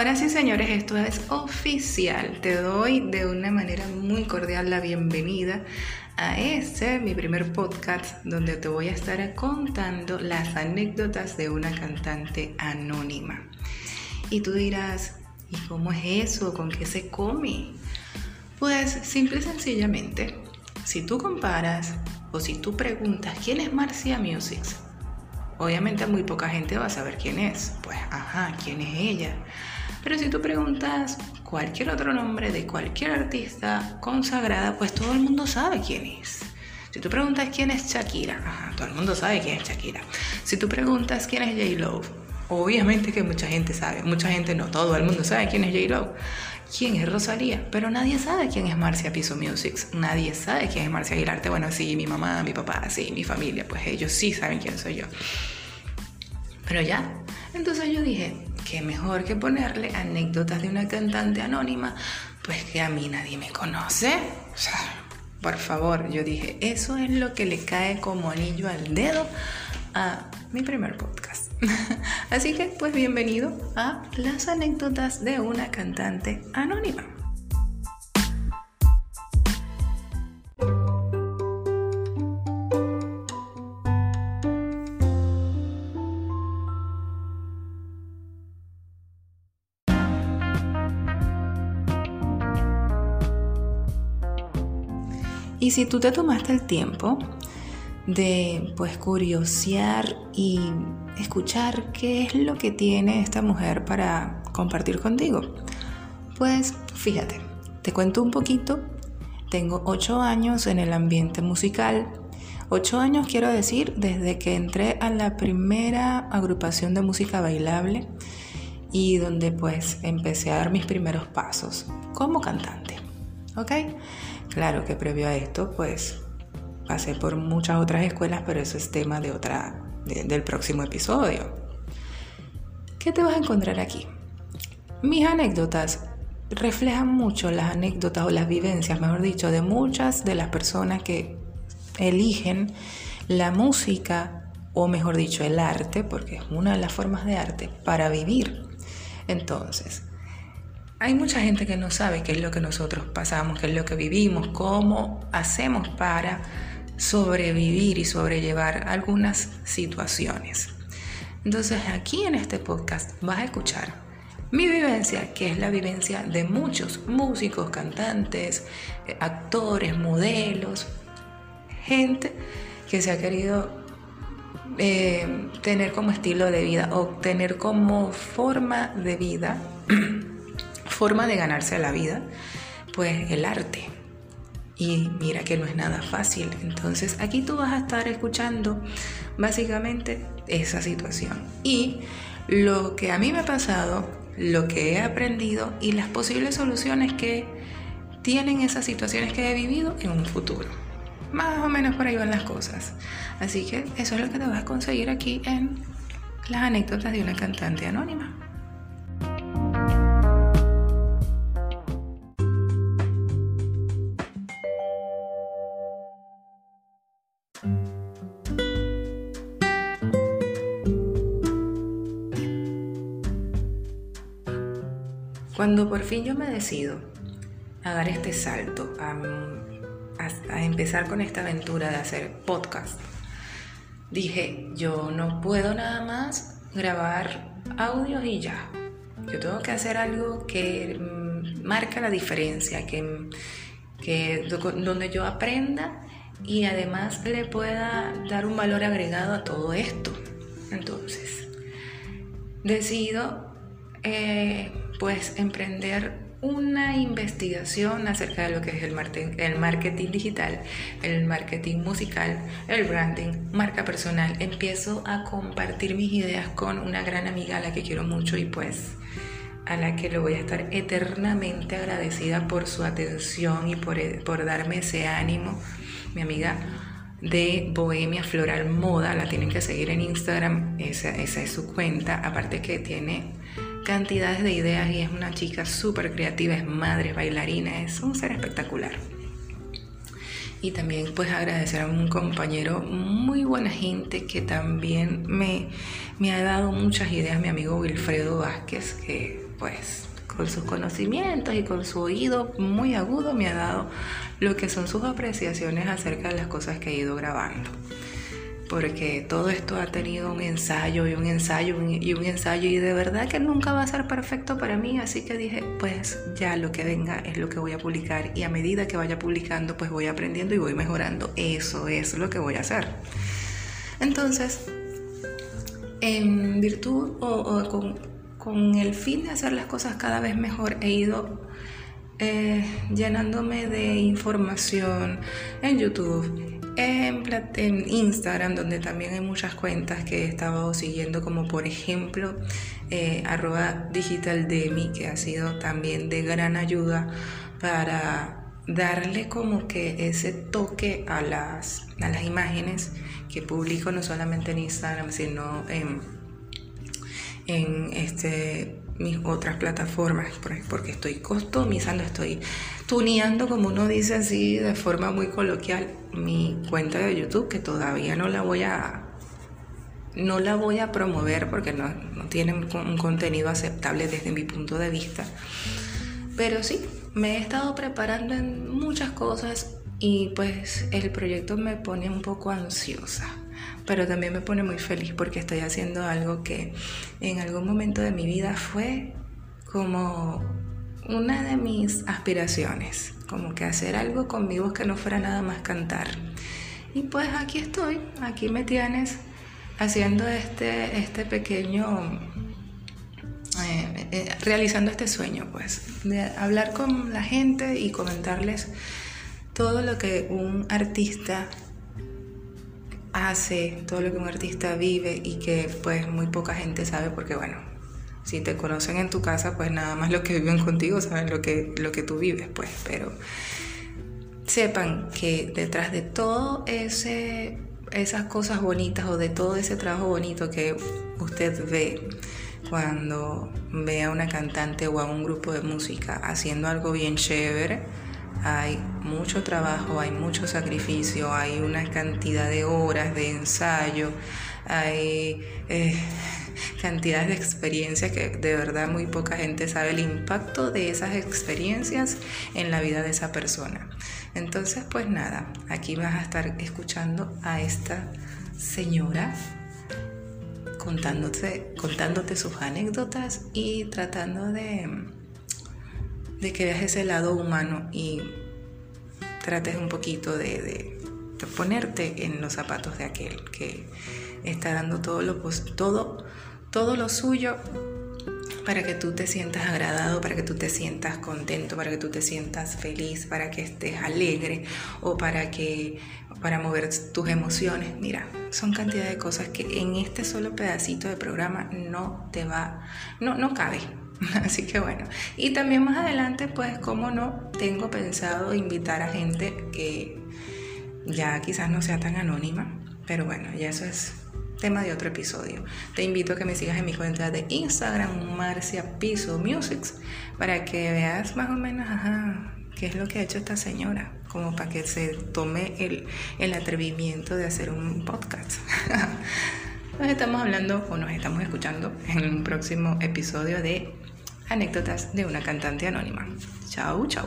Ahora sí, señores, esto es oficial. Te doy de una manera muy cordial la bienvenida a este, mi primer podcast, donde te voy a estar contando las anécdotas de una cantante anónima. Y tú dirás, ¿y cómo es eso? ¿Con qué se come? Pues simple y sencillamente, si tú comparas o si tú preguntas quién es Marcia Music, obviamente muy poca gente va a saber quién es. Pues, ajá, ¿quién es ella? Pero si tú preguntas cualquier otro nombre de cualquier artista consagrada, pues todo el mundo sabe quién es. Si tú preguntas quién es Shakira, todo el mundo sabe quién es Shakira. Si tú preguntas quién es J-Lo, obviamente que mucha gente sabe, mucha gente no, todo el mundo sabe quién es J-Lo. ¿Quién es Rosalía? Pero nadie sabe quién es Marcia Piso Music. Nadie sabe quién es Marcia Aguilarte. Bueno, sí, mi mamá, mi papá, sí, mi familia, pues ellos sí saben quién soy yo. Pero ya, entonces yo dije, qué mejor que ponerle anécdotas de una cantante anónima, pues que a mí nadie me conoce. O sea, por favor, yo dije, eso es lo que le cae como anillo al dedo a mi primer podcast. Así que, pues bienvenido a las anécdotas de una cantante anónima. Y si tú te tomaste el tiempo de pues curiosear y escuchar qué es lo que tiene esta mujer para compartir contigo, pues fíjate, te cuento un poquito. Tengo ocho años en el ambiente musical. Ocho años quiero decir desde que entré a la primera agrupación de música bailable y donde pues empecé a dar mis primeros pasos como cantante. ¿Ok? Claro que previo a esto, pues pasé por muchas otras escuelas, pero eso es tema de otra, del próximo episodio. ¿Qué te vas a encontrar aquí? Mis anécdotas reflejan mucho las anécdotas o las vivencias, mejor dicho, de muchas de las personas que eligen la música o mejor dicho el arte, porque es una de las formas de arte, para vivir. Entonces, hay mucha gente que no sabe qué es lo que nosotros pasamos, qué es lo que vivimos, cómo hacemos para sobrevivir y sobrellevar algunas situaciones. Entonces aquí en este podcast vas a escuchar mi vivencia, que es la vivencia de muchos músicos, cantantes, eh, actores, modelos, gente que se ha querido eh, tener como estilo de vida o tener como forma de vida forma de ganarse la vida, pues el arte. Y mira que no es nada fácil. Entonces aquí tú vas a estar escuchando básicamente esa situación. Y lo que a mí me ha pasado, lo que he aprendido y las posibles soluciones que tienen esas situaciones que he vivido en un futuro. Más o menos por ahí van las cosas. Así que eso es lo que te vas a conseguir aquí en las anécdotas de una cantante anónima. Cuando por fin yo me decido a dar este salto, a, empezar con esta aventura de hacer podcast, dije, yo no puedo nada más grabar audios y ya. Yo tengo que hacer algo que mm, marca la diferencia, que, donde yo aprenda y además le pueda dar un valor agregado a todo esto. Entonces, decido eh, pues emprender una investigación acerca de lo que es el marketing, digital, el marketing musical, el branding, marca personal. Empiezo a compartir mis ideas con una gran amiga a la que quiero mucho y pues a la que le voy a estar eternamente agradecida por su atención y por, por darme ese ánimo. Mi amiga de Bohemia Floral Moda, la tienen que seguir en Instagram, esa, esa es su cuenta, aparte que tiene cantidades de ideas y es una chica súper creativa, es madre, bailarina, es un ser espectacular. Y también pues agradecer a un compañero muy buena gente que también me, me ha dado muchas ideas, mi amigo Wilfredo Vázquez, que pues con sus conocimientos y con su oído muy agudo me ha dado lo que son sus apreciaciones acerca de las cosas que he ido grabando. Porque todo esto ha tenido un ensayo y un ensayo y un ensayo y de verdad que nunca va a ser perfecto para mí, así que dije, pues ya lo que venga es lo que voy a publicar y a medida que vaya publicando pues voy aprendiendo y voy mejorando. Eso es lo que voy a hacer. Entonces, en virtud o, con, el fin de hacer las cosas cada vez mejor, he ido eh, llenándome de información en YouTube, en, Instagram, donde también hay muchas cuentas que he estado siguiendo, como por ejemplo eh, arroba digitaldemi, que ha sido también de gran ayuda para darle como que ese toque a las, a las imágenes que publico no solamente en Instagram, sino en este, mis otras plataformas, porque estoy customizando, estoy tuneando, como uno dice así, de forma muy coloquial, mi cuenta de YouTube, que todavía no la voy a no la voy a promover porque no, no tiene un contenido aceptable desde mi punto de vista. Pero sí, me he estado preparando en muchas cosas y pues el proyecto me pone un poco ansiosa, pero también me pone muy feliz porque estoy haciendo algo que en algún momento de mi vida fue como una de mis aspiraciones, como que hacer algo conmigo que no fuera nada más cantar. Y pues aquí estoy, aquí me tienes haciendo este, este pequeño eh, eh, realizando este sueño, pues, de hablar con la gente y comentarles todo lo que un artista hace, todo lo que un artista vive y que pues muy poca gente sabe porque bueno, si te conocen en tu casa, pues nada más los que viven contigo saben lo que, lo que tú vives, pues, pero sepan que detrás de todo ese esas cosas bonitas o de todo ese trabajo bonito que usted ve, cuando ve a una cantante o a un grupo de música haciendo algo bien chévere, hay mucho trabajo, hay mucho sacrificio, hay una cantidad de horas de ensayo, hay eh, cantidad de experiencias que de verdad muy poca gente sabe el impacto de esas experiencias en la vida de esa persona. Entonces, pues nada, aquí vas a estar escuchando a esta señora contándote, contándote sus anécdotas y tratando de, de que veas ese lado humano y trates un poquito de, de, ponerte en los zapatos de aquel que está dando todo lo, todo, todo lo suyo para que tú te sientas agradado, para que tú te sientas contento, para que tú te sientas feliz, para que estés alegre o para que para mover tus emociones. Mira, son cantidad de cosas que en este solo pedacito de programa no te va, no, no cabe. Así que bueno, y también más adelante, pues, como no, tengo pensado invitar a gente que ya quizás no sea tan anónima, pero bueno, ya eso es tema de otro episodio. Te invito a que me sigas en mi cuenta de Instagram, Marcia Piso Musics, para que veas más o menos, ajá, qué es lo que ha hecho esta señora, como para que se tome el, el atrevimiento de hacer un podcast. nos estamos hablando o nos estamos escuchando en un próximo episodio de anécdotas de una cantante anónima. Chao, chao.